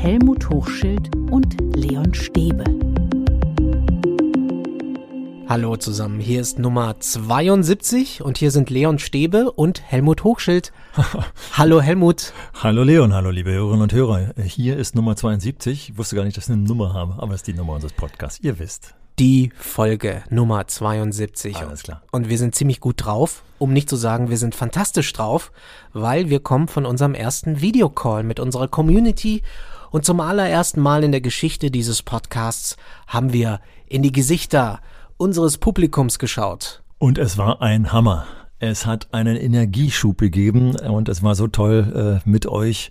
Helmut Hochschild und Leon Stäbe. Hallo zusammen, hier ist Nummer 72 und hier sind Leon Stäbe und Helmut Hochschild. hallo Helmut. Hallo Leon, hallo liebe Hörerinnen und Hörer. Hier ist Nummer 72. Ich wusste gar nicht, dass ich eine Nummer habe, aber es ist die Nummer unseres Podcasts. Ihr wisst. Die Folge Nummer 72. Alles klar. Und wir sind ziemlich gut drauf, um nicht zu sagen, wir sind fantastisch drauf, weil wir kommen von unserem ersten Videocall mit unserer Community und zum allerersten Mal in der Geschichte dieses Podcasts haben wir in die Gesichter unseres Publikums geschaut. Und es war ein Hammer. Es hat einen Energieschub gegeben und es war so toll äh, mit euch.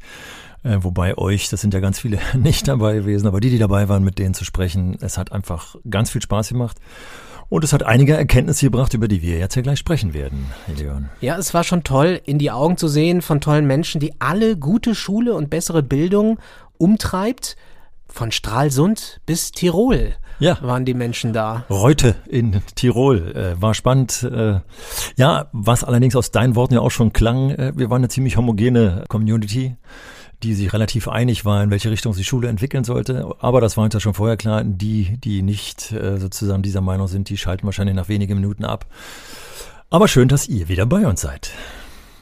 Äh, wobei euch, das sind ja ganz viele nicht dabei gewesen, aber die, die dabei waren, mit denen zu sprechen, es hat einfach ganz viel Spaß gemacht. Und es hat einige Erkenntnisse gebracht, über die wir jetzt ja gleich sprechen werden, Leon. Ja, es war schon toll, in die Augen zu sehen von tollen Menschen, die alle gute Schule und bessere Bildung umtreibt. Von Stralsund bis Tirol ja. waren die Menschen da. Reute in Tirol äh, war spannend. Äh, ja, was allerdings aus deinen Worten ja auch schon klang, äh, wir waren eine ziemlich homogene Community die sich relativ einig war, in welche Richtung sich Schule entwickeln sollte. Aber das war uns ja schon vorher klar. Die, die nicht äh, sozusagen dieser Meinung sind, die schalten wahrscheinlich nach wenigen Minuten ab. Aber schön, dass ihr wieder bei uns seid.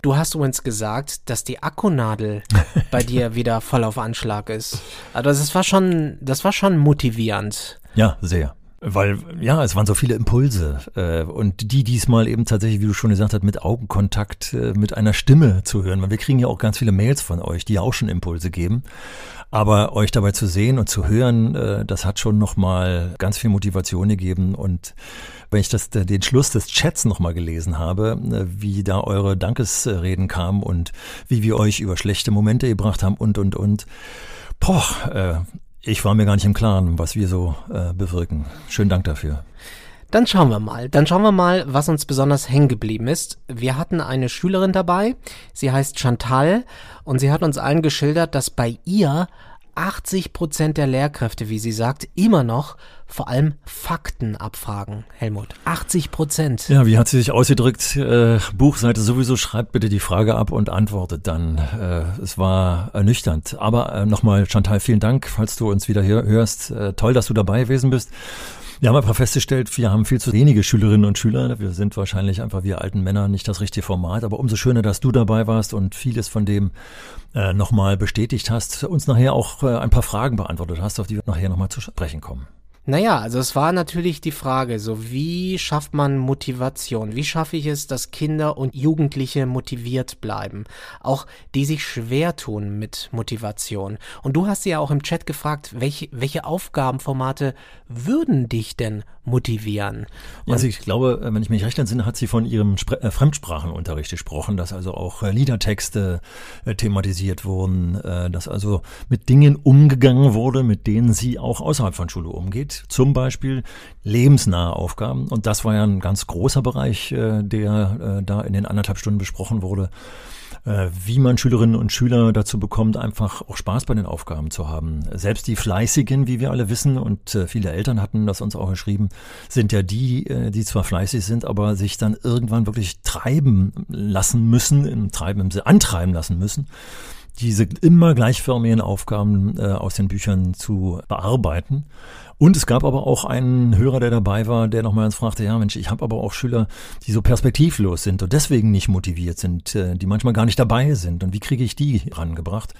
Du hast übrigens gesagt, dass die Akkunadel bei dir wieder voll auf Anschlag ist. Also das war schon, das war schon motivierend. Ja, sehr. Weil, ja, es waren so viele Impulse. Äh, und die diesmal eben tatsächlich, wie du schon gesagt hast, mit Augenkontakt, äh, mit einer Stimme zu hören. Weil wir kriegen ja auch ganz viele Mails von euch, die ja auch schon Impulse geben. Aber euch dabei zu sehen und zu hören, äh, das hat schon nochmal ganz viel Motivation gegeben. Und wenn ich das, den Schluss des Chats nochmal gelesen habe, äh, wie da eure Dankesreden kamen und wie wir euch über schlechte Momente gebracht haben und, und, und. Boah, äh, ich war mir gar nicht im Klaren, was wir so äh, bewirken. Schönen Dank dafür. Dann schauen wir mal. Dann schauen wir mal, was uns besonders hängen geblieben ist. Wir hatten eine Schülerin dabei. Sie heißt Chantal und sie hat uns allen geschildert, dass bei ihr 80 Prozent der Lehrkräfte, wie sie sagt, immer noch vor allem Fakten abfragen, Helmut. 80 Prozent. Ja, wie hat sie sich ausgedrückt? Äh, Buchseite sowieso, schreibt bitte die Frage ab und antwortet dann. Äh, es war ernüchternd. Aber äh, nochmal, Chantal, vielen Dank, falls du uns wieder hier hörst. Äh, toll, dass du dabei gewesen bist. Wir haben einfach festgestellt, wir haben viel zu wenige Schülerinnen und Schüler. Wir sind wahrscheinlich einfach, wir alten Männer, nicht das richtige Format. Aber umso schöner, dass du dabei warst und vieles von dem äh, nochmal bestätigt hast, uns nachher auch äh, ein paar Fragen beantwortet hast, auf die wir nachher nochmal zu sprechen kommen. Naja, also es war natürlich die Frage, so wie schafft man Motivation? Wie schaffe ich es, dass Kinder und Jugendliche motiviert bleiben? Auch die sich schwer tun mit Motivation. Und du hast sie ja auch im Chat gefragt, welche, welche Aufgabenformate würden dich denn motivieren? Und also ich glaube, wenn ich mich recht entsinne, hat sie von ihrem Spre äh, Fremdsprachenunterricht gesprochen, dass also auch äh, Liedertexte äh, thematisiert wurden, äh, dass also mit Dingen umgegangen wurde, mit denen sie auch außerhalb von Schule umgeht zum Beispiel lebensnahe Aufgaben. Und das war ja ein ganz großer Bereich, äh, der äh, da in den anderthalb Stunden besprochen wurde äh, wie man Schülerinnen und Schüler dazu bekommt, einfach auch Spaß bei den Aufgaben zu haben. Selbst die Fleißigen, wie wir alle wissen, und viele Eltern hatten das uns auch geschrieben, sind ja die, die zwar fleißig sind, aber sich dann irgendwann wirklich treiben lassen müssen, im Treiben, antreiben lassen müssen diese immer gleichförmigen Aufgaben äh, aus den Büchern zu bearbeiten. Und es gab aber auch einen Hörer, der dabei war, der nochmal uns fragte, ja Mensch, ich habe aber auch Schüler, die so perspektivlos sind und deswegen nicht motiviert sind, äh, die manchmal gar nicht dabei sind. Und wie kriege ich die rangebracht?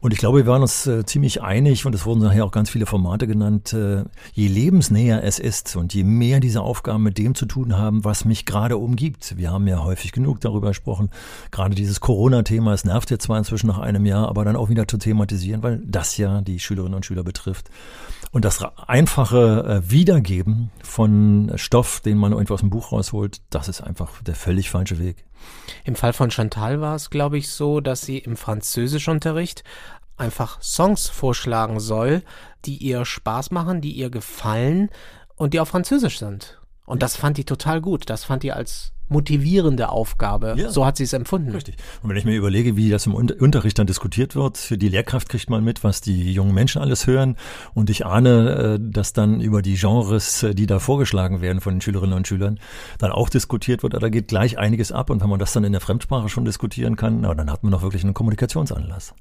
Und ich glaube, wir waren uns äh, ziemlich einig und es wurden nachher auch ganz viele Formate genannt. Äh, je lebensnäher es ist und je mehr diese Aufgaben mit dem zu tun haben, was mich gerade umgibt. Wir haben ja häufig genug darüber gesprochen. Gerade dieses Corona-Thema, es nervt jetzt zwar inzwischen nach einem Jahr, aber dann auch wieder zu thematisieren, weil das ja die Schülerinnen und Schüler betrifft. Und das einfache äh, Wiedergeben von Stoff, den man irgendwo aus dem Buch rausholt, das ist einfach der völlig falsche Weg. Im Fall von Chantal war es, glaube ich, so, dass sie im Französischunterricht einfach Songs vorschlagen soll, die ihr Spaß machen, die ihr gefallen und die auf Französisch sind. Und das fand die total gut. Das fand die als motivierende Aufgabe. Ja. So hat sie es empfunden. Richtig. Und wenn ich mir überlege, wie das im Unterricht dann diskutiert wird, die Lehrkraft kriegt mal mit, was die jungen Menschen alles hören. Und ich ahne, äh, dass dann über die Genres, äh, die da vorgeschlagen werden von den Schülerinnen und Schülern, dann auch diskutiert wird. Da geht gleich einiges ab. Und wenn man das dann in der Fremdsprache schon diskutieren kann, na, dann hat man doch wirklich einen Kommunikationsanlass.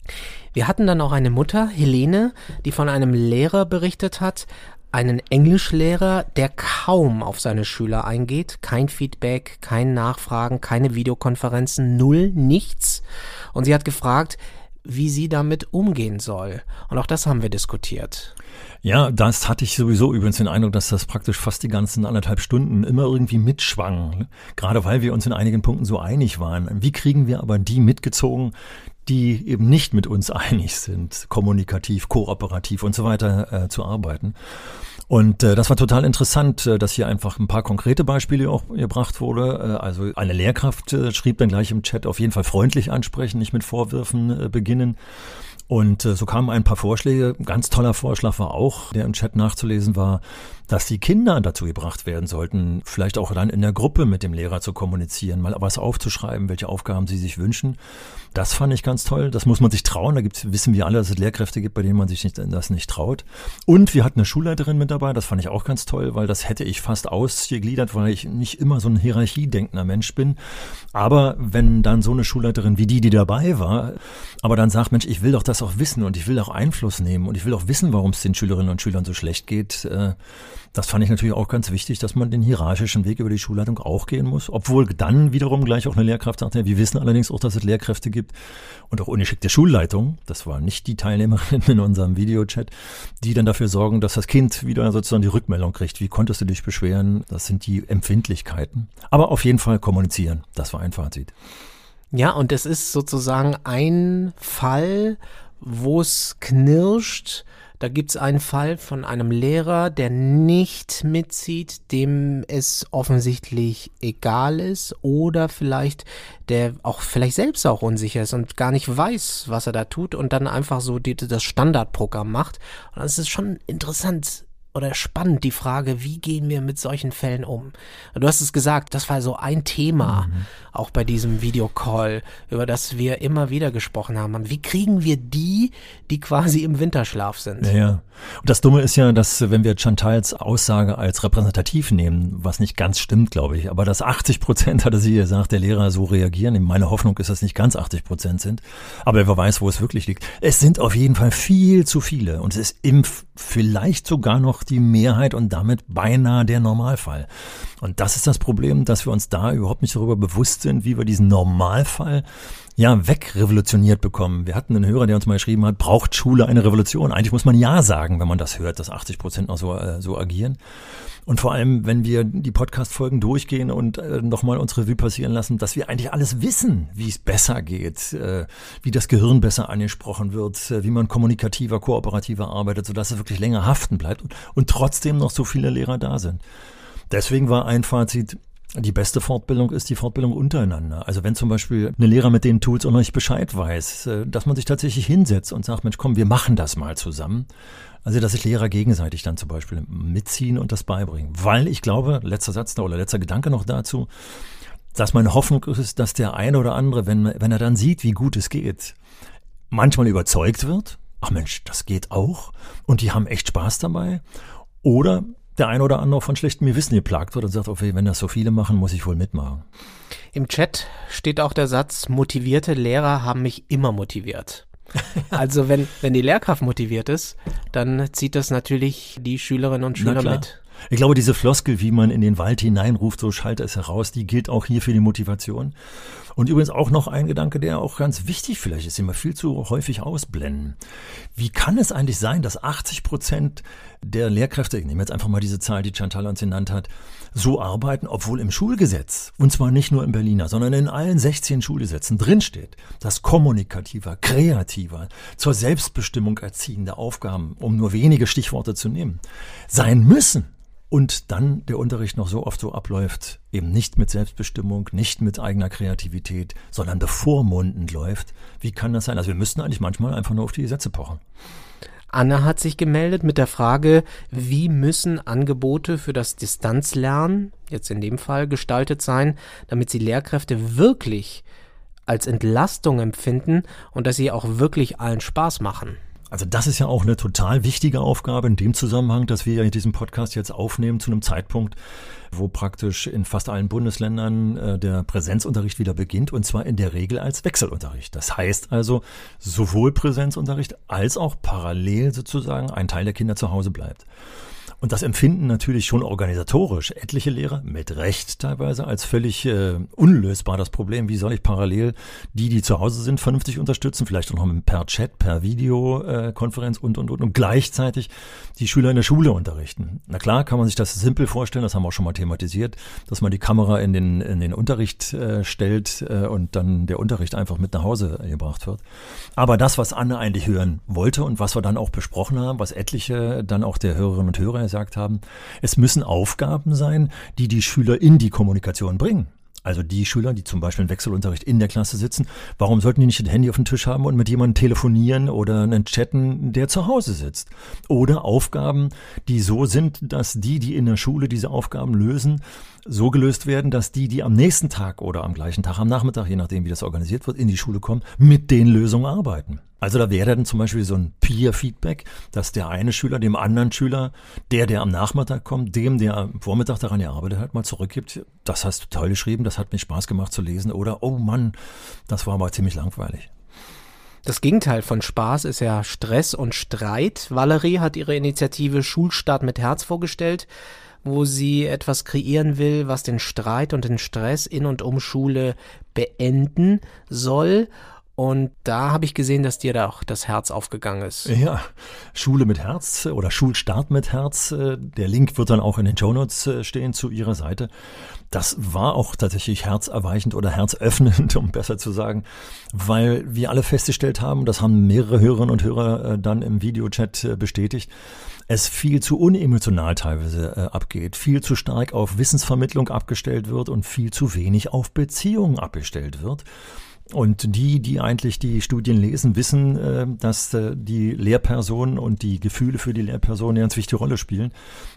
Wir hatten dann auch eine Mutter, Helene, die von einem Lehrer berichtet hat, einen Englischlehrer, der kaum auf seine Schüler eingeht, kein Feedback, kein Nachfragen, keine Videokonferenzen, null, nichts. Und sie hat gefragt, wie sie damit umgehen soll. Und auch das haben wir diskutiert. Ja, das hatte ich sowieso übrigens den Eindruck, dass das praktisch fast die ganzen anderthalb Stunden immer irgendwie mitschwang. Gerade weil wir uns in einigen Punkten so einig waren. Wie kriegen wir aber die mitgezogen, die eben nicht mit uns einig sind, kommunikativ, kooperativ und so weiter äh, zu arbeiten. Und äh, das war total interessant, äh, dass hier einfach ein paar konkrete Beispiele auch gebracht wurde. Äh, also eine Lehrkraft äh, schrieb dann gleich im Chat auf jeden Fall freundlich ansprechen, nicht mit Vorwürfen äh, beginnen. Und äh, so kamen ein paar Vorschläge. Ganz toller Vorschlag war auch, der im Chat nachzulesen war, dass die Kinder dazu gebracht werden sollten, vielleicht auch dann in der Gruppe mit dem Lehrer zu kommunizieren, mal was aufzuschreiben, welche Aufgaben sie sich wünschen. Das fand ich ganz toll. Das muss man sich trauen. Da gibt's, wissen wir alle, dass es Lehrkräfte gibt, bei denen man sich nicht, das nicht traut. Und wir hatten eine Schulleiterin mit dabei. Das fand ich auch ganz toll, weil das hätte ich fast ausgegliedert, weil ich nicht immer so ein hierarchiedenkender Mensch bin. Aber wenn dann so eine Schulleiterin wie die, die dabei war, aber dann sagt, Mensch, ich will doch das auch wissen und ich will auch Einfluss nehmen und ich will auch wissen, warum es den Schülerinnen und Schülern so schlecht geht, äh, das fand ich natürlich auch ganz wichtig, dass man den hierarchischen Weg über die Schulleitung auch gehen muss. Obwohl dann wiederum gleich auch eine Lehrkraft sagte, wir wissen allerdings auch, dass es Lehrkräfte gibt und auch ungeschickte Schulleitung, das war nicht die Teilnehmerin in unserem Videochat, die dann dafür sorgen, dass das Kind wieder sozusagen die Rückmeldung kriegt. Wie konntest du dich beschweren? Das sind die Empfindlichkeiten. Aber auf jeden Fall kommunizieren. Das war ein Fazit. Ja, und es ist sozusagen ein Fall, wo es knirscht, da gibt's einen Fall von einem Lehrer, der nicht mitzieht, dem es offensichtlich egal ist oder vielleicht der auch vielleicht selbst auch unsicher ist und gar nicht weiß, was er da tut und dann einfach so die, das Standardprogramm macht. Und das ist schon interessant, oder spannend die Frage, wie gehen wir mit solchen Fällen um? Du hast es gesagt, das war so ein Thema, mhm. auch bei diesem Videocall, über das wir immer wieder gesprochen haben. Wie kriegen wir die, die quasi im Winterschlaf sind? Ja, ja. Und das Dumme ist ja, dass wenn wir Chantals Aussage als repräsentativ nehmen, was nicht ganz stimmt, glaube ich, aber dass 80 Prozent, hatte sie gesagt, der Lehrer so reagieren. Meine Hoffnung ist, dass nicht ganz 80 Prozent sind. Aber wer weiß, wo es wirklich liegt. Es sind auf jeden Fall viel zu viele. Und es ist im, vielleicht sogar noch die Mehrheit und damit beinahe der Normalfall. Und das ist das Problem, dass wir uns da überhaupt nicht darüber bewusst sind, wie wir diesen Normalfall ja, wegrevolutioniert bekommen. Wir hatten einen Hörer, der uns mal geschrieben hat, braucht Schule eine Revolution? Eigentlich muss man ja sagen, wenn man das hört, dass 80 Prozent noch so, äh, so agieren. Und vor allem, wenn wir die Podcast-Folgen durchgehen und äh, nochmal unsere Revue passieren lassen, dass wir eigentlich alles wissen, wie es besser geht, äh, wie das Gehirn besser angesprochen wird, äh, wie man kommunikativer, kooperativer arbeitet, sodass es wirklich länger haften bleibt und, und trotzdem noch so viele Lehrer da sind. Deswegen war ein Fazit, die beste Fortbildung ist die Fortbildung untereinander. Also wenn zum Beispiel eine Lehrer mit den Tools auch noch nicht Bescheid weiß, äh, dass man sich tatsächlich hinsetzt und sagt, Mensch, komm, wir machen das mal zusammen. Also dass sich Lehrer gegenseitig dann zum Beispiel mitziehen und das beibringen. Weil ich glaube, letzter Satz oder letzter Gedanke noch dazu, dass meine Hoffnung ist, dass der eine oder andere, wenn, wenn er dann sieht, wie gut es geht, manchmal überzeugt wird. Ach Mensch, das geht auch. Und die haben echt Spaß dabei. Oder der ein oder andere von schlechtem Gewissen geplagt wird und sagt, okay, wenn das so viele machen, muss ich wohl mitmachen. Im Chat steht auch der Satz, motivierte Lehrer haben mich immer motiviert. also wenn, wenn die Lehrkraft motiviert ist, dann zieht das natürlich die Schülerinnen und Schüler mit. Ich glaube, diese Floskel, wie man in den Wald hineinruft, so schallt es heraus, die gilt auch hier für die Motivation. Und übrigens auch noch ein Gedanke, der auch ganz wichtig vielleicht ist, den wir viel zu häufig ausblenden. Wie kann es eigentlich sein, dass 80 Prozent der Lehrkräfte, ich nehme jetzt einfach mal diese Zahl, die Chantal uns genannt hat, so arbeiten, obwohl im Schulgesetz, und zwar nicht nur im Berliner, sondern in allen 16 Schulgesetzen drinsteht, dass kommunikativer, kreativer, zur Selbstbestimmung erziehende Aufgaben, um nur wenige Stichworte zu nehmen, sein müssen und dann der Unterricht noch so oft so abläuft, eben nicht mit Selbstbestimmung, nicht mit eigener Kreativität, sondern bevormundend läuft. Wie kann das sein? Also wir müssten eigentlich manchmal einfach nur auf die Gesetze pochen. Anna hat sich gemeldet mit der Frage, wie müssen Angebote für das Distanzlernen, jetzt in dem Fall gestaltet sein, damit sie Lehrkräfte wirklich als Entlastung empfinden und dass sie auch wirklich allen Spaß machen? Also das ist ja auch eine total wichtige Aufgabe in dem Zusammenhang, dass wir ja diesen Podcast jetzt aufnehmen zu einem Zeitpunkt, wo praktisch in fast allen Bundesländern äh, der Präsenzunterricht wieder beginnt und zwar in der Regel als Wechselunterricht. Das heißt also sowohl Präsenzunterricht als auch parallel sozusagen ein Teil der Kinder zu Hause bleibt. Und das empfinden natürlich schon organisatorisch etliche Lehrer, mit Recht teilweise, als völlig äh, unlösbar das Problem. Wie soll ich parallel die, die zu Hause sind, vernünftig unterstützen? Vielleicht auch noch per Chat, per Videokonferenz äh, und, und, und. Und gleichzeitig die Schüler in der Schule unterrichten. Na klar, kann man sich das simpel vorstellen, das haben wir auch schon mal thematisiert, dass man die Kamera in den, in den Unterricht äh, stellt äh, und dann der Unterricht einfach mit nach Hause gebracht wird. Aber das, was Anne eigentlich hören wollte und was wir dann auch besprochen haben, was etliche dann auch der Hörerinnen und Hörer gesagt haben, es müssen Aufgaben sein, die die Schüler in die Kommunikation bringen. Also die Schüler, die zum Beispiel im Wechselunterricht in der Klasse sitzen, warum sollten die nicht ein Handy auf dem Tisch haben und mit jemandem telefonieren oder einen chatten, der zu Hause sitzt? Oder Aufgaben, die so sind, dass die, die in der Schule diese Aufgaben lösen, so gelöst werden, dass die, die am nächsten Tag oder am gleichen Tag, am Nachmittag, je nachdem wie das organisiert wird, in die Schule kommen, mit den Lösungen arbeiten. Also da wäre dann zum Beispiel so ein Peer-Feedback, dass der eine Schüler dem anderen Schüler, der, der am Nachmittag kommt, dem, der am Vormittag daran gearbeitet hat, mal zurückgibt. Das hast du toll geschrieben, das hat mir Spaß gemacht zu lesen. Oder, oh Mann, das war aber ziemlich langweilig. Das Gegenteil von Spaß ist ja Stress und Streit. Valerie hat ihre Initiative Schulstart mit Herz vorgestellt, wo sie etwas kreieren will, was den Streit und den Stress in und um Schule beenden soll. Und da habe ich gesehen, dass dir da auch das Herz aufgegangen ist. Ja, Schule mit Herz oder Schulstart mit Herz. Äh, der Link wird dann auch in den Shownotes äh, stehen zu ihrer Seite. Das war auch tatsächlich herzerweichend oder herzöffnend, um besser zu sagen, weil wir alle festgestellt haben, das haben mehrere Hörerinnen und Hörer äh, dann im Videochat bestätigt, es viel zu unemotional teilweise abgeht, viel zu stark auf Wissensvermittlung abgestellt wird und viel zu wenig auf Beziehungen abgestellt wird. Und die, die eigentlich die Studien lesen, wissen, äh, dass äh, die Lehrpersonen und die Gefühle für die Lehrpersonen eine ganz wichtige Rolle spielen.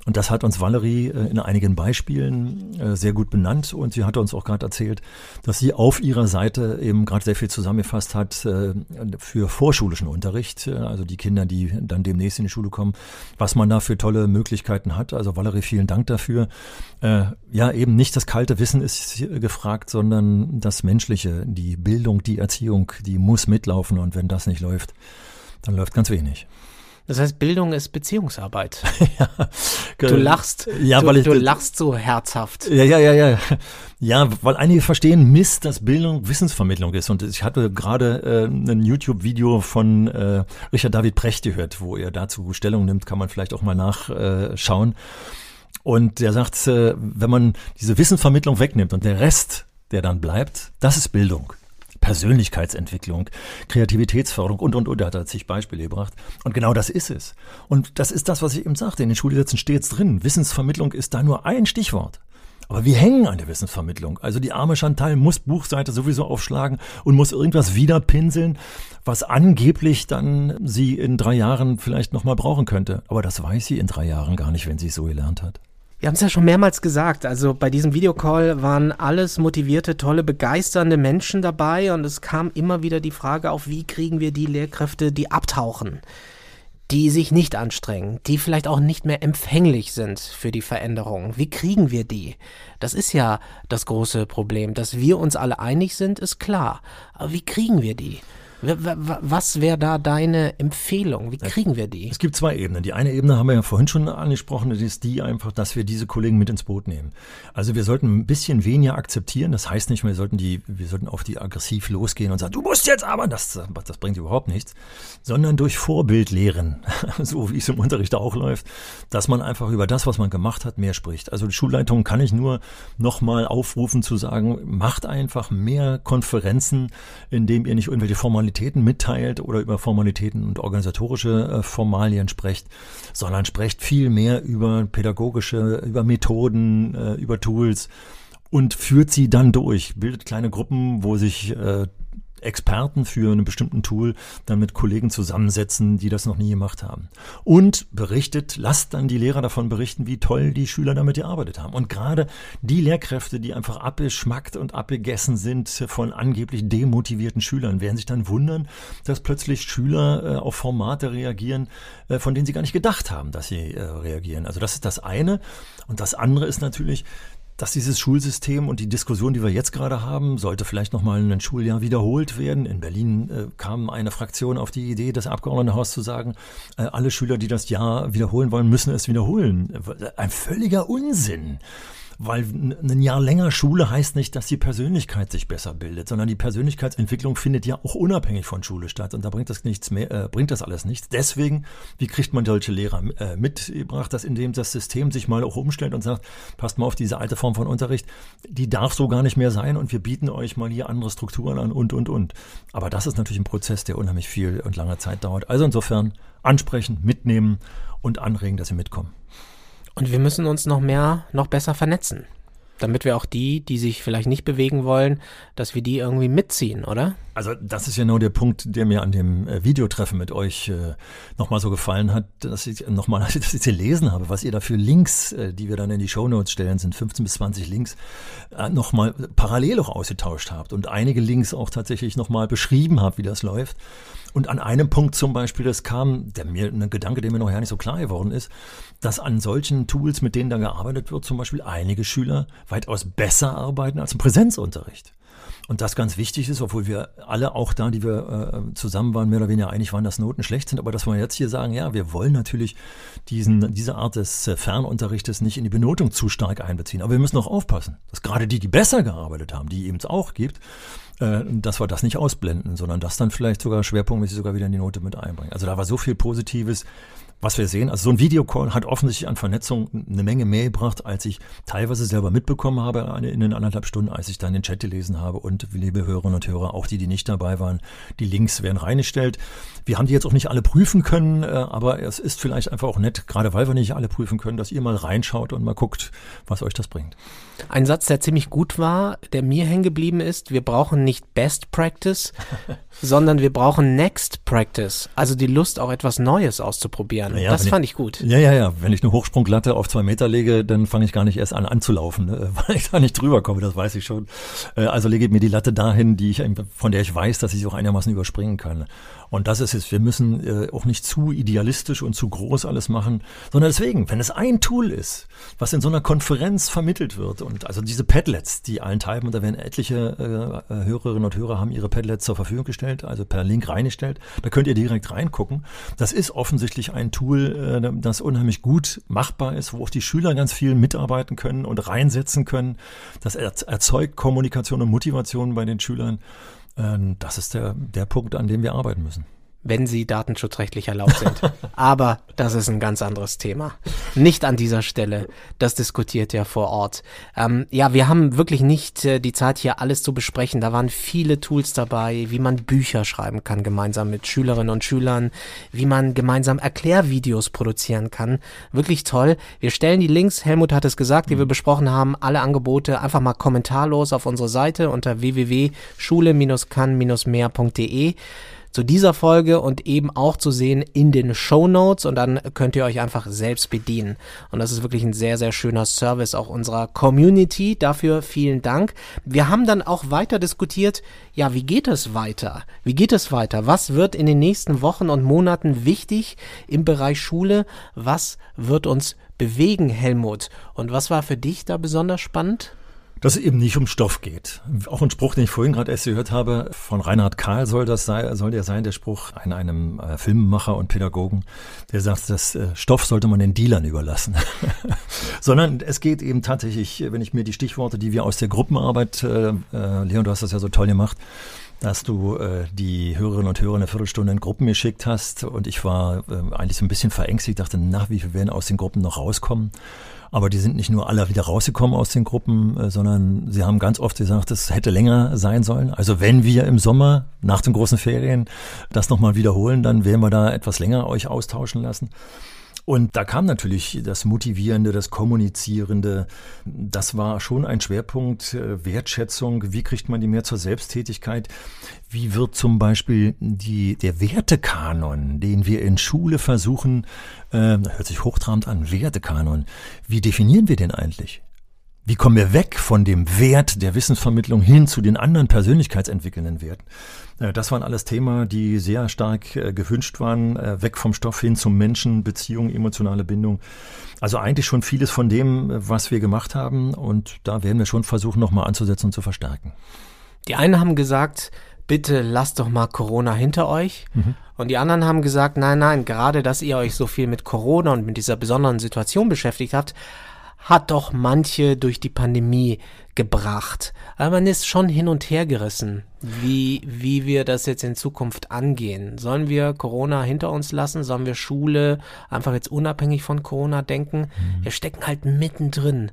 Und das hat uns Valerie äh, in einigen Beispielen sehr gut benannt. Und sie hat uns auch gerade erzählt, dass sie auf ihrer Seite eben gerade sehr viel zusammengefasst hat für vorschulischen Unterricht, also die Kinder, die dann demnächst in die Schule kommen, was man da für tolle Möglichkeiten hat. Also Valerie, vielen Dank dafür. Ja, eben nicht das kalte Wissen ist gefragt, sondern das Menschliche, die Bildung Bildung, die Erziehung, die muss mitlaufen und wenn das nicht läuft, dann läuft ganz wenig. Das heißt, Bildung ist Beziehungsarbeit. ja, du lachst, ja, du, weil ich, du lachst so herzhaft. Ja, ja, ja, ja. Ja, weil einige verstehen Mist, dass Bildung Wissensvermittlung ist. Und ich hatte gerade äh, ein YouTube-Video von äh, Richard David Precht gehört, wo er dazu Stellung nimmt, kann man vielleicht auch mal nachschauen. Und der sagt, äh, wenn man diese Wissensvermittlung wegnimmt und der Rest, der dann bleibt, das ist Bildung. Persönlichkeitsentwicklung, Kreativitätsförderung und, und, und. Da hat er zig Beispiele gebracht. Und genau das ist es. Und das ist das, was ich eben sagte. In den Schulgesetzen steht es drin. Wissensvermittlung ist da nur ein Stichwort. Aber wir hängen an der Wissensvermittlung. Also die arme Chantal muss Buchseite sowieso aufschlagen und muss irgendwas wieder pinseln, was angeblich dann sie in drei Jahren vielleicht nochmal brauchen könnte. Aber das weiß sie in drei Jahren gar nicht, wenn sie es so gelernt hat. Wir haben es ja schon mehrmals gesagt. Also bei diesem Videocall waren alles motivierte, tolle, begeisternde Menschen dabei und es kam immer wieder die Frage auf, wie kriegen wir die Lehrkräfte, die abtauchen, die sich nicht anstrengen, die vielleicht auch nicht mehr empfänglich sind für die Veränderung. Wie kriegen wir die? Das ist ja das große Problem. Dass wir uns alle einig sind, ist klar. Aber wie kriegen wir die? Was wäre da deine Empfehlung? Wie kriegen wir die? Es gibt zwei Ebenen. Die eine Ebene haben wir ja vorhin schon angesprochen, das ist die einfach, dass wir diese Kollegen mit ins Boot nehmen. Also wir sollten ein bisschen weniger akzeptieren. Das heißt nicht, wir sollten die, wir sollten auf die aggressiv losgehen und sagen, du musst jetzt aber, das, das bringt überhaupt nichts, sondern durch Vorbild lehren, so wie es im Unterricht auch läuft, dass man einfach über das, was man gemacht hat, mehr spricht. Also die Schulleitung kann ich nur nochmal aufrufen zu sagen, macht einfach mehr Konferenzen, indem ihr nicht irgendwelche Formalitäten Formalitäten mitteilt oder über Formalitäten und organisatorische äh, Formalien sprecht, sondern sprecht viel mehr über pädagogische, über Methoden, äh, über Tools und führt sie dann durch, bildet kleine Gruppen, wo sich äh, Experten für einen bestimmten Tool dann mit Kollegen zusammensetzen, die das noch nie gemacht haben. Und berichtet, lasst dann die Lehrer davon berichten, wie toll die Schüler damit gearbeitet haben. Und gerade die Lehrkräfte, die einfach abgeschmackt und abgegessen sind von angeblich demotivierten Schülern, werden sich dann wundern, dass plötzlich Schüler äh, auf Formate reagieren, äh, von denen sie gar nicht gedacht haben, dass sie äh, reagieren. Also das ist das eine. Und das andere ist natürlich, dass dieses Schulsystem und die Diskussion, die wir jetzt gerade haben, sollte vielleicht nochmal ein Schuljahr wiederholt werden. In Berlin äh, kam eine Fraktion auf die Idee, das Abgeordnetenhaus zu sagen, äh, alle Schüler, die das Jahr wiederholen wollen, müssen es wiederholen. Ein völliger Unsinn. Weil ein Jahr länger Schule heißt nicht, dass die Persönlichkeit sich besser bildet, sondern die Persönlichkeitsentwicklung findet ja auch unabhängig von Schule statt. Und da bringt das nichts mehr, äh, bringt das alles nichts. Deswegen, wie kriegt man solche Lehrer äh, mitgebracht, dass indem das System sich mal auch umstellt und sagt, passt mal auf diese alte Form von Unterricht, die darf so gar nicht mehr sein und wir bieten euch mal hier andere Strukturen an und, und, und. Aber das ist natürlich ein Prozess, der unheimlich viel und lange Zeit dauert. Also insofern ansprechen, mitnehmen und anregen, dass sie mitkommen. Und wir müssen uns noch mehr, noch besser vernetzen. Damit wir auch die, die sich vielleicht nicht bewegen wollen, dass wir die irgendwie mitziehen, oder? Also das ist genau der Punkt, der mir an dem äh, Videotreffen mit euch äh, nochmal so gefallen hat, dass ich nochmal, dass ich das gelesen habe, was ihr da für Links, äh, die wir dann in die Shownotes stellen, sind 15 bis 20 Links, äh, nochmal parallel auch ausgetauscht habt und einige Links auch tatsächlich nochmal beschrieben habt, wie das läuft. Und an einem Punkt zum Beispiel, das kam, der mir, ein Gedanke, der mir noch ja nicht so klar geworden ist, dass an solchen Tools, mit denen da gearbeitet wird, zum Beispiel einige Schüler weitaus besser arbeiten als im Präsenzunterricht. Und das ganz wichtig ist, obwohl wir alle auch da, die wir äh, zusammen waren, mehr oder weniger einig waren, dass Noten schlecht sind, aber dass wir jetzt hier sagen, ja, wir wollen natürlich diesen, diese Art des äh, Fernunterrichtes nicht in die Benotung zu stark einbeziehen. Aber wir müssen auch aufpassen, dass gerade die, die besser gearbeitet haben, die eben es auch gibt, äh, dass wir das nicht ausblenden, sondern das dann vielleicht sogar schwerpunktmäßig sogar wieder in die Note mit einbringen. Also da war so viel Positives, was wir sehen. Also so ein Videocall hat offensichtlich an Vernetzung eine Menge mehr gebracht, als ich teilweise selber mitbekommen habe in den anderthalb Stunden, als ich dann den Chat gelesen habe. Und liebe Hörerinnen und Hörer, auch die, die nicht dabei waren, die Links werden reingestellt. Wir haben die jetzt auch nicht alle prüfen können, äh, aber es ist vielleicht einfach auch nett, gerade weil wir nicht alle prüfen können, dass ihr mal reinschaut und mal guckt, was euch das bringt. Ein Satz, der ziemlich gut war, der mir hängen geblieben ist, wir brauchen nicht Best Practice, sondern wir brauchen Next Practice. Also die Lust, auch etwas Neues auszuprobieren. Ja, das fand ich, ich, gut. Ja, ja, ja. Wenn ich eine Hochsprunglatte auf zwei Meter lege, dann fange ich gar nicht erst an anzulaufen, ne? weil ich da nicht drüber komme, das weiß ich schon. Äh, also lege ich mir die Latte dahin, die ich, von der ich weiß, dass ich sie auch einigermaßen überspringen kann. Und das ist es. Wir müssen äh, auch nicht zu idealistisch und zu groß alles machen, sondern deswegen, wenn es ein Tool ist, was in so einer Konferenz vermittelt wird und also diese Padlets, die allen teilen, und da werden etliche äh, Hörerinnen und Hörer haben ihre Padlets zur Verfügung gestellt, also per Link reingestellt, da könnt ihr direkt reingucken. Das ist offensichtlich ein Tool, äh, das unheimlich gut machbar ist, wo auch die Schüler ganz viel mitarbeiten können und reinsetzen können. Das erzeugt Kommunikation und Motivation bei den Schülern. Ähm, das ist der, der Punkt, an dem wir arbeiten müssen wenn sie datenschutzrechtlich erlaubt sind. Aber das ist ein ganz anderes Thema. Nicht an dieser Stelle. Das diskutiert ja vor Ort. Ähm, ja, wir haben wirklich nicht äh, die Zeit, hier alles zu besprechen. Da waren viele Tools dabei, wie man Bücher schreiben kann, gemeinsam mit Schülerinnen und Schülern, wie man gemeinsam Erklärvideos produzieren kann. Wirklich toll. Wir stellen die Links, Helmut hat es gesagt, die wir besprochen haben, alle Angebote einfach mal kommentarlos auf unsere Seite unter www.schule-kann-mehr.de zu dieser Folge und eben auch zu sehen in den Show Notes und dann könnt ihr euch einfach selbst bedienen. Und das ist wirklich ein sehr, sehr schöner Service auch unserer Community. Dafür vielen Dank. Wir haben dann auch weiter diskutiert, ja, wie geht es weiter? Wie geht es weiter? Was wird in den nächsten Wochen und Monaten wichtig im Bereich Schule? Was wird uns bewegen, Helmut? Und was war für dich da besonders spannend? Dass es eben nicht um Stoff geht. Auch ein Spruch, den ich vorhin gerade erst gehört habe, von Reinhard Kahl soll das sein, soll der sein, der Spruch an einem äh, Filmemacher und Pädagogen, der sagt, dass äh, Stoff sollte man den Dealern überlassen. Sondern es geht eben tatsächlich, wenn ich mir die Stichworte, die wir aus der Gruppenarbeit, äh, äh, Leon, du hast das ja so toll gemacht, dass du äh, die Hörerinnen und Hörer eine Viertelstunde in Gruppen geschickt hast und ich war äh, eigentlich so ein bisschen verängstigt, dachte, na, wie viel werden aus den Gruppen noch rauskommen? Aber die sind nicht nur alle wieder rausgekommen aus den Gruppen, äh, sondern sie haben ganz oft gesagt, es hätte länger sein sollen. Also wenn wir im Sommer nach den großen Ferien das nochmal wiederholen, dann werden wir da etwas länger euch austauschen lassen. Und da kam natürlich das Motivierende, das Kommunizierende. Das war schon ein Schwerpunkt, äh, Wertschätzung. Wie kriegt man die mehr zur Selbsttätigkeit? Wie wird zum Beispiel die, der Wertekanon, den wir in Schule versuchen, äh, hört sich hochtrabend an, Wertekanon. Wie definieren wir den eigentlich? Wie kommen wir weg von dem Wert der Wissensvermittlung hin zu den anderen persönlichkeitsentwickelnden Werten? Äh, das waren alles Themen, die sehr stark äh, gewünscht waren, äh, weg vom Stoff hin zum Menschen, Beziehung, emotionale Bindung. Also eigentlich schon vieles von dem, was wir gemacht haben und da werden wir schon versuchen, nochmal anzusetzen und zu verstärken. Die einen haben gesagt, bitte lasst doch mal Corona hinter euch. Mhm. Und die anderen haben gesagt, nein, nein, gerade dass ihr euch so viel mit Corona und mit dieser besonderen Situation beschäftigt habt, hat doch manche durch die Pandemie gebracht. Aber man ist schon hin und her gerissen, wie, wie wir das jetzt in Zukunft angehen. Sollen wir Corona hinter uns lassen? Sollen wir Schule einfach jetzt unabhängig von Corona denken? Mhm. Wir stecken halt mittendrin.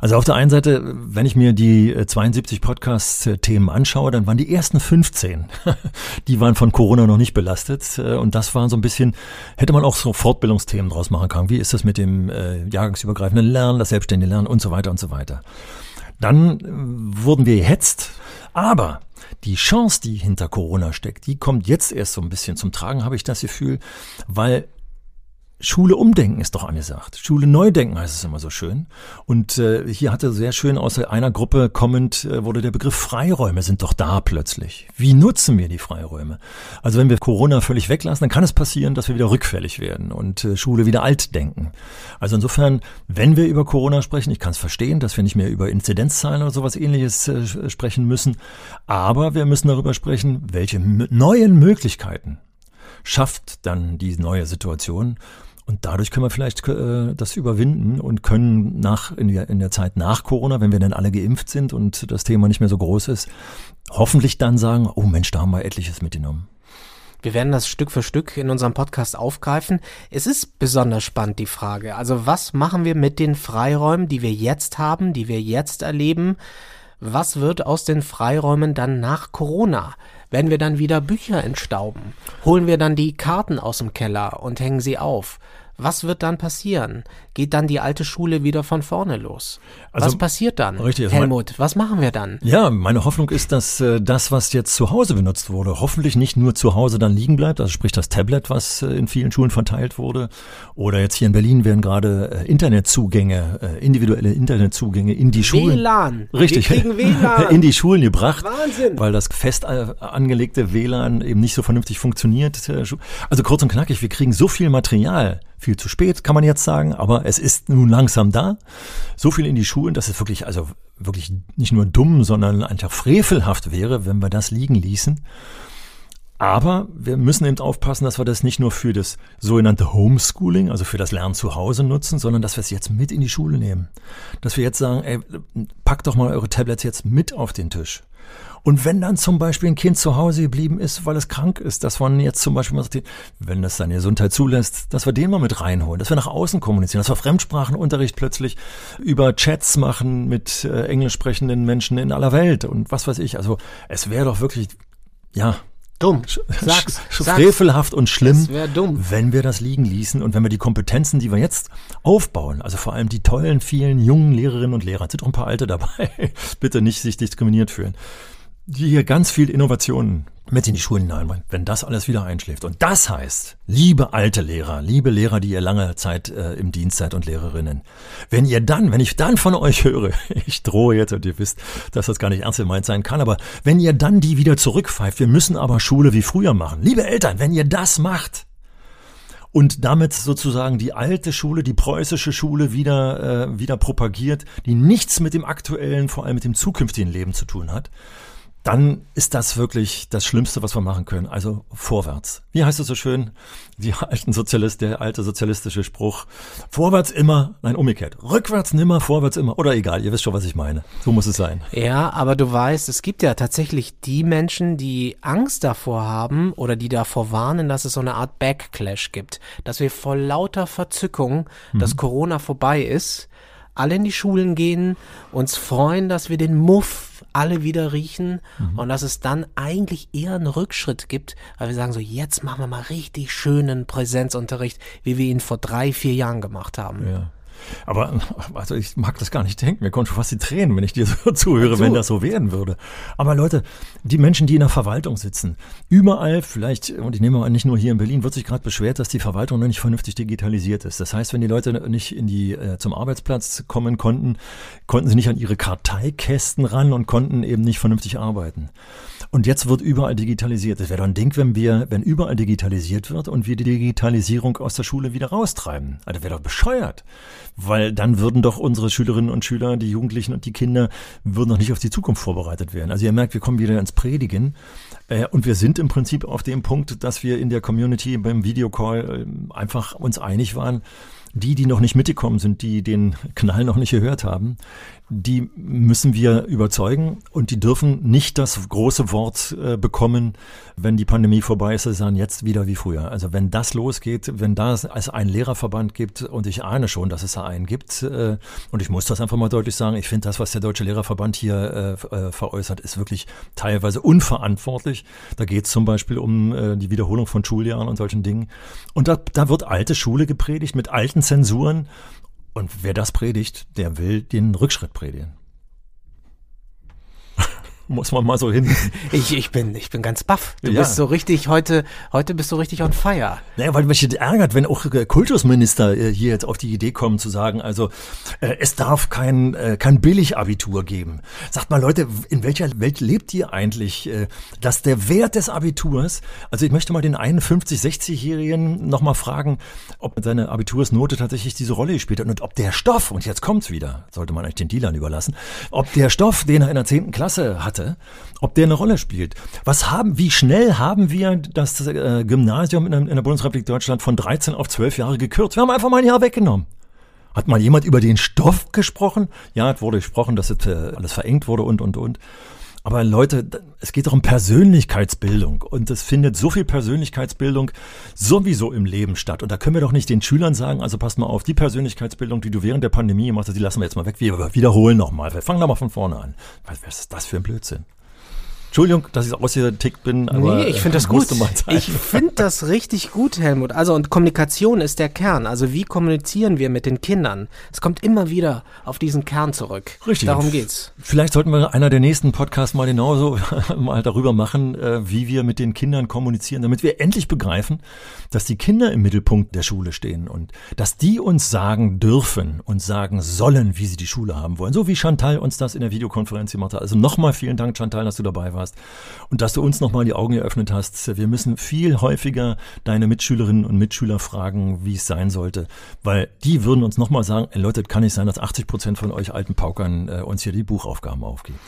Also auf der einen Seite, wenn ich mir die 72 äh, Podcast-Themen anschaue, dann waren die ersten 15, die waren von Corona noch nicht belastet. Äh, und das waren so ein bisschen, hätte man auch so Fortbildungsthemen draus machen können. Wie ist das mit dem äh, jahrgangsübergreifenden Lernen, das selbstständige Lernen und so weiter und so weiter. Dann wurden wir gehetzt, aber die Chance, die hinter Corona steckt, die kommt jetzt erst so ein bisschen zum Tragen, habe ich das Gefühl, weil Schule umdenken ist doch angesagt. Schule neu denken heißt es immer so schön. Und äh, hier hatte sehr schön aus einer Gruppe kommend äh, wurde der Begriff Freiräume sind doch da plötzlich. Wie nutzen wir die Freiräume? Also wenn wir Corona völlig weglassen, dann kann es passieren, dass wir wieder rückfällig werden und äh, Schule wieder alt denken. Also insofern, wenn wir über Corona sprechen, ich kann es verstehen, dass wir nicht mehr über Inzidenzzahlen oder sowas ähnliches äh, sprechen müssen, aber wir müssen darüber sprechen, welche neuen Möglichkeiten schafft dann die neue Situation und dadurch können wir vielleicht äh, das überwinden und können nach in der, in der Zeit nach Corona, wenn wir dann alle geimpft sind und das Thema nicht mehr so groß ist, hoffentlich dann sagen, oh Mensch, da haben wir etliches mitgenommen. Wir werden das Stück für Stück in unserem Podcast aufgreifen. Es ist besonders spannend, die Frage. Also was machen wir mit den Freiräumen, die wir jetzt haben, die wir jetzt erleben? Was wird aus den Freiräumen dann nach Corona? Werden wir dann wieder Bücher entstauben? Holen wir dann die Karten aus dem Keller und hängen sie auf? Was wird dann passieren? Geht dann die alte Schule wieder von vorne los? Also, was passiert dann? Richtig, also Helmut, was machen wir dann? Ja, meine Hoffnung ist, dass äh, das, was jetzt zu Hause benutzt wurde, hoffentlich nicht nur zu Hause dann liegen bleibt, also sprich das Tablet, was äh, in vielen Schulen verteilt wurde, oder jetzt hier in Berlin werden gerade äh, Internetzugänge, äh, individuelle Internetzugänge in die Schulen. WLAN. Richtig. WLAN. in die Schulen gebracht. Wahnsinn. Weil das fest äh, angelegte WLAN eben nicht so vernünftig funktioniert. Äh, also kurz und knackig, wir kriegen so viel Material viel zu spät, kann man jetzt sagen, aber es ist nun langsam da. So viel in die Schulen, dass es wirklich, also wirklich nicht nur dumm, sondern einfach frevelhaft wäre, wenn wir das liegen ließen. Aber wir müssen eben aufpassen, dass wir das nicht nur für das sogenannte Homeschooling, also für das Lernen zu Hause nutzen, sondern dass wir es jetzt mit in die Schule nehmen. Dass wir jetzt sagen, ey, packt doch mal eure Tablets jetzt mit auf den Tisch. Und wenn dann zum Beispiel ein Kind zu Hause geblieben ist, weil es krank ist, dass man jetzt zum Beispiel mal sagt, wenn das seine Gesundheit zulässt, dass wir den mal mit reinholen, dass wir nach außen kommunizieren, dass wir Fremdsprachenunterricht plötzlich über Chats machen mit äh, englisch sprechenden Menschen in aller Welt und was weiß ich. Also es wäre doch wirklich, ja, Dumm. Sag's. Frevelhaft und schlimm, dumm. wenn wir das liegen ließen und wenn wir die Kompetenzen, die wir jetzt aufbauen, also vor allem die tollen, vielen jungen Lehrerinnen und Lehrer, sind auch ein paar alte dabei, bitte nicht sich diskriminiert fühlen, die hier ganz viel Innovationen mit in die Schulen hineinbringen, wenn das alles wieder einschläft. Und das heißt, liebe alte Lehrer, liebe Lehrer, die ihr lange Zeit äh, im Dienst seid und Lehrerinnen, wenn ihr dann, wenn ich dann von euch höre, ich drohe jetzt und ihr wisst, dass das gar nicht ernst gemeint sein kann, aber wenn ihr dann die wieder zurückpfeift, wir müssen aber Schule wie früher machen. Liebe Eltern, wenn ihr das macht, und damit sozusagen die alte Schule, die preußische Schule wieder, äh, wieder propagiert, die nichts mit dem aktuellen, vor allem mit dem zukünftigen Leben zu tun hat, dann ist das wirklich das Schlimmste, was wir machen können. Also vorwärts. Wie heißt es so schön? Die alten Sozialist, der alte sozialistische Spruch. Vorwärts immer, nein, umgekehrt. Rückwärts nimmer, vorwärts immer. Oder egal, ihr wisst schon, was ich meine. So muss es sein. Ja, aber du weißt, es gibt ja tatsächlich die Menschen, die Angst davor haben oder die davor warnen, dass es so eine Art Backlash gibt. Dass wir vor lauter Verzückung, mhm. dass Corona vorbei ist, alle in die Schulen gehen, uns freuen, dass wir den Muff alle wieder riechen mhm. und dass es dann eigentlich eher einen Rückschritt gibt, weil wir sagen so, jetzt machen wir mal richtig schönen Präsenzunterricht, wie wir ihn vor drei, vier Jahren gemacht haben. Ja. Aber also ich mag das gar nicht denken. Mir kommen schon fast die Tränen, wenn ich dir so zuhöre, so. wenn das so werden würde. Aber Leute, die Menschen, die in der Verwaltung sitzen, überall, vielleicht, und ich nehme mal nicht nur hier in Berlin, wird sich gerade beschwert, dass die Verwaltung noch nicht vernünftig digitalisiert ist. Das heißt, wenn die Leute nicht in die äh, zum Arbeitsplatz kommen konnten, konnten sie nicht an ihre Karteikästen ran und konnten eben nicht vernünftig arbeiten. Und jetzt wird überall digitalisiert. Es wäre doch ein Ding, wenn wir, wenn überall digitalisiert wird und wir die Digitalisierung aus der Schule wieder raustreiben. Also wäre doch bescheuert. Weil dann würden doch unsere Schülerinnen und Schüler, die Jugendlichen und die Kinder, würden doch nicht auf die Zukunft vorbereitet werden. Also ihr merkt, wir kommen wieder ins Predigen. Äh, und wir sind im Prinzip auf dem Punkt, dass wir in der Community beim Videocall äh, einfach uns einig waren, die, die noch nicht mitgekommen sind, die den Knall noch nicht gehört haben, die müssen wir überzeugen und die dürfen nicht das große Wort äh, bekommen, wenn die Pandemie vorbei ist, sagen jetzt wieder wie früher. Also wenn das losgeht, wenn da es einen Lehrerverband gibt und ich ahne schon, dass es da einen gibt äh, und ich muss das einfach mal deutlich sagen, ich finde das, was der Deutsche Lehrerverband hier äh, äh veräußert, ist wirklich teilweise unverantwortlich. Da geht es zum Beispiel um äh, die Wiederholung von Schuljahren und solchen Dingen. Und da, da wird alte Schule gepredigt mit alten Zensuren und wer das predigt, der will den Rückschritt predigen. Muss man mal so hin. Ich, ich bin, ich bin ganz baff. Du ja. bist so richtig heute, heute bist du richtig on fire. Naja, weil mich ärgert, wenn auch äh, Kultusminister äh, hier jetzt auf die Idee kommen zu sagen, also äh, es darf kein, kein Billigabitur geben. Sagt mal Leute, in welcher Welt lebt ihr eigentlich, dass der Wert des Abiturs, also ich möchte mal den 51, 60-Jährigen nochmal fragen, ob seine Abitursnote tatsächlich diese Rolle gespielt hat und ob der Stoff, und jetzt kommt's wieder, sollte man eigentlich den Dealern überlassen, ob der Stoff, den er in der 10. Klasse hat, hatte, ob der eine Rolle spielt. Was haben, wie schnell haben wir das äh, Gymnasium in, in der Bundesrepublik Deutschland von 13 auf 12 Jahre gekürzt? Wir haben einfach mal ein Jahr weggenommen. Hat mal jemand über den Stoff gesprochen? Ja, es wurde gesprochen, dass es, äh, alles verengt wurde und, und, und. Aber Leute, es geht doch um Persönlichkeitsbildung und es findet so viel Persönlichkeitsbildung sowieso im Leben statt. Und da können wir doch nicht den Schülern sagen, also passt mal auf, die Persönlichkeitsbildung, die du während der Pandemie gemacht hast, die lassen wir jetzt mal weg. Wir wiederholen nochmal. Wir fangen da mal von vorne an. Was ist das für ein Blödsinn? Entschuldigung, dass ich ausgetickt bin, aber nee, ich finde das gut. Ich finde das richtig gut, Helmut. Also und Kommunikation ist der Kern. Also wie kommunizieren wir mit den Kindern? Es kommt immer wieder auf diesen Kern zurück. Richtig. Darum geht's. Vielleicht sollten wir einer der nächsten Podcasts mal genauso mal darüber machen, äh, wie wir mit den Kindern kommunizieren, damit wir endlich begreifen, dass die Kinder im Mittelpunkt der Schule stehen und dass die uns sagen dürfen und sagen sollen, wie sie die Schule haben wollen. So wie Chantal uns das in der Videokonferenz gemacht hat. Also nochmal vielen Dank, Chantal, dass du dabei warst warst und dass du uns nochmal die Augen eröffnet hast. Wir müssen viel häufiger deine Mitschülerinnen und Mitschüler fragen, wie es sein sollte, weil die würden uns nochmal sagen, ey Leute, kann nicht sein, dass 80 Prozent von euch alten Paukern äh, uns hier die Buchaufgaben aufgeben.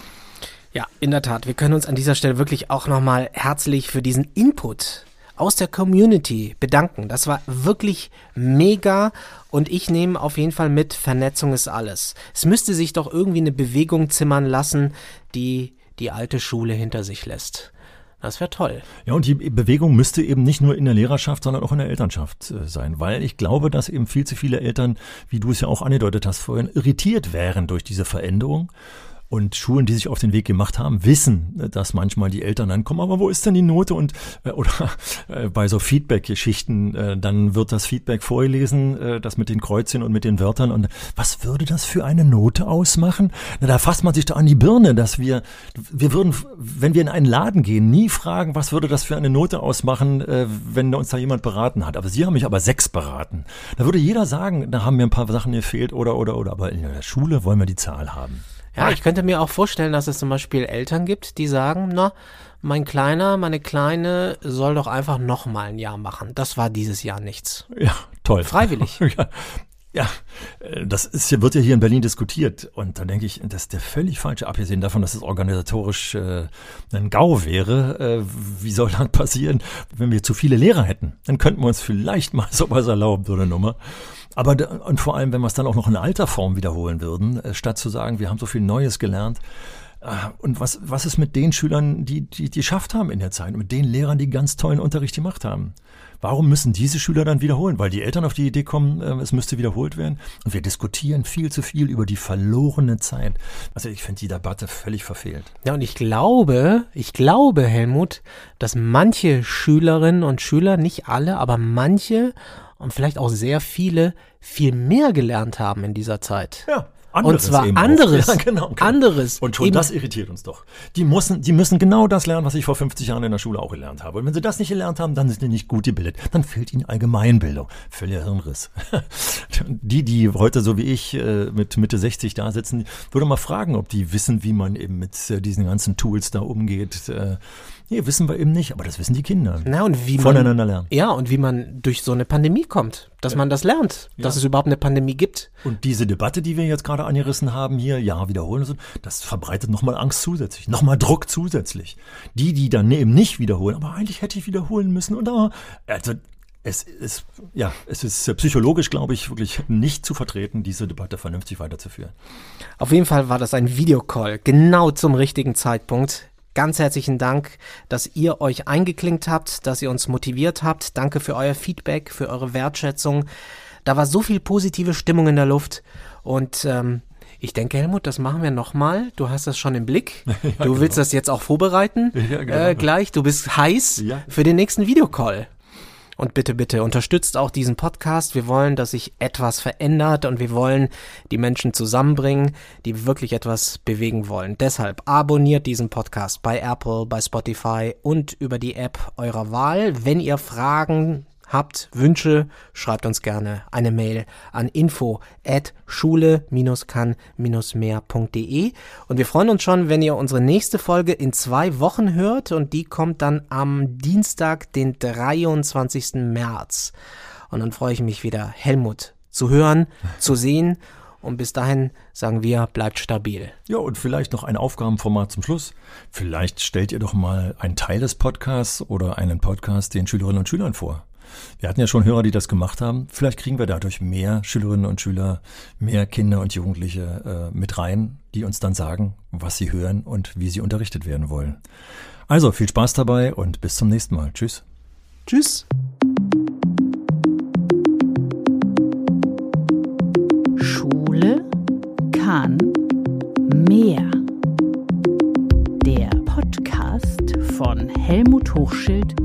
Ja, in der Tat. Wir können uns an dieser Stelle wirklich auch nochmal herzlich für diesen Input aus der Community bedanken. Das war wirklich mega und ich nehme auf jeden Fall mit, Vernetzung ist alles. Es müsste sich doch irgendwie eine Bewegung zimmern lassen, die die alte Schule hinter sich lässt. Das wäre toll. Ja, und die Bewegung müsste eben nicht nur in der Lehrerschaft, sondern auch in der Elternschaft äh, sein, weil ich glaube, dass eben viel zu viele Eltern, wie du es ja auch angedeutet hast vorhin, irritiert wären durch diese Veränderung und Schulen, die sich auf den Weg gemacht haben, wissen, dass manchmal die Eltern dann kommen, aber wo ist denn die Note? Und äh, oder äh, bei so Feedback-Geschichten, äh, dann wird das Feedback vorgelesen, äh, das mit den Kreuzchen und mit den Wörtern. Und was würde das für eine Note ausmachen? Na, da fasst man sich doch an die Birne, dass wir, wir würden, wenn wir in einen Laden gehen, nie fragen, was würde das für eine Note ausmachen, äh, wenn uns da jemand beraten hat. Aber Sie haben mich aber sechs beraten. Da würde jeder sagen, da haben mir ein paar Sachen gefehlt oder oder oder. Aber in der Schule wollen wir die Zahl haben. Ja, ich könnte mir auch vorstellen, dass es zum Beispiel Eltern gibt, die sagen, na, mein Kleiner, meine Kleine soll doch einfach noch mal ein Jahr machen. Das war dieses Jahr nichts. Ja, toll. Freiwillig. ja. Ja, äh, das ist, wird ja hier in Berlin diskutiert. Und da denke ich, das ist der völlig falsche, abgesehen davon, dass es organisatorisch äh, ein GAU wäre. Äh, wie soll das passieren, wenn wir zu viele Lehrer hätten? Dann könnten wir uns vielleicht mal sowas erlauben, so eine Nummer. Aber und vor allem, wenn wir es dann auch noch in alter Form wiederholen würden, äh, statt zu sagen, wir haben so viel Neues gelernt. Ah, und was, was ist mit den Schülern, die, die, die geschafft haben in der Zeit, mit den Lehrern, die ganz tollen Unterricht gemacht haben? Warum müssen diese Schüler dann wiederholen? Weil die Eltern auf die Idee kommen, äh, es müsste wiederholt werden. Und wir diskutieren viel zu viel über die verlorene Zeit. Also ich finde die Debatte völlig verfehlt. Ja, und ich glaube, ich glaube, Helmut, dass manche Schülerinnen und Schüler, nicht alle, aber manche und vielleicht auch sehr viele viel mehr gelernt haben in dieser Zeit. Ja, anderes und zwar anderes. Ja, genau, genau. Anderes. Und schon eben. das irritiert uns doch. Die müssen, die müssen genau das lernen, was ich vor 50 Jahren in der Schule auch gelernt habe. Und wenn sie das nicht gelernt haben, dann sind sie nicht gut gebildet. Dann fehlt ihnen Allgemeinbildung. Völliger Hirnriss. die, die heute so wie ich äh, mit Mitte 60 da sitzen, würde mal fragen, ob die wissen, wie man eben mit äh, diesen ganzen Tools da umgeht. Nee, wissen wir eben nicht, aber das wissen die Kinder. Na, und wie Voneinander man, lernen. Ja, und wie man durch so eine Pandemie kommt, dass ja. man das lernt, dass ja. es überhaupt eine Pandemie gibt. Und diese Debatte, die wir jetzt gerade angerissen haben hier, ja, wiederholen, so, das verbreitet nochmal Angst zusätzlich, nochmal Druck zusätzlich. Die, die dann eben nicht wiederholen, aber eigentlich hätte ich wiederholen müssen und da, also es ist, ja, es ist psychologisch, glaube ich, wirklich nicht zu vertreten, diese Debatte vernünftig weiterzuführen. Auf jeden Fall war das ein Videocall, genau zum richtigen Zeitpunkt. Ganz herzlichen Dank, dass ihr euch eingeklinkt habt, dass ihr uns motiviert habt. Danke für euer Feedback, für eure Wertschätzung. Da war so viel positive Stimmung in der Luft und ähm, ich denke, Helmut, das machen wir nochmal. Du hast das schon im Blick. Ja, du genau. willst das jetzt auch vorbereiten. Ja, genau. äh, gleich. Du bist heiß ja. für den nächsten Videocall. Und bitte, bitte unterstützt auch diesen Podcast. Wir wollen, dass sich etwas verändert und wir wollen die Menschen zusammenbringen, die wirklich etwas bewegen wollen. Deshalb abonniert diesen Podcast bei Apple, bei Spotify und über die App eurer Wahl. Wenn ihr Fragen habt Wünsche, schreibt uns gerne eine Mail an info at schule-kann-mehr.de und wir freuen uns schon, wenn ihr unsere nächste Folge in zwei Wochen hört und die kommt dann am Dienstag, den 23. März. Und dann freue ich mich wieder, Helmut zu hören, zu sehen und bis dahin sagen wir, bleibt stabil. Ja, und vielleicht noch ein Aufgabenformat zum Schluss. Vielleicht stellt ihr doch mal einen Teil des Podcasts oder einen Podcast den Schülerinnen und Schülern vor. Wir hatten ja schon Hörer, die das gemacht haben. Vielleicht kriegen wir dadurch mehr Schülerinnen und Schüler, mehr Kinder und Jugendliche äh, mit rein, die uns dann sagen, was sie hören und wie sie unterrichtet werden wollen. Also viel Spaß dabei und bis zum nächsten Mal. Tschüss. Tschüss. Schule kann mehr. Der Podcast von Helmut Hochschild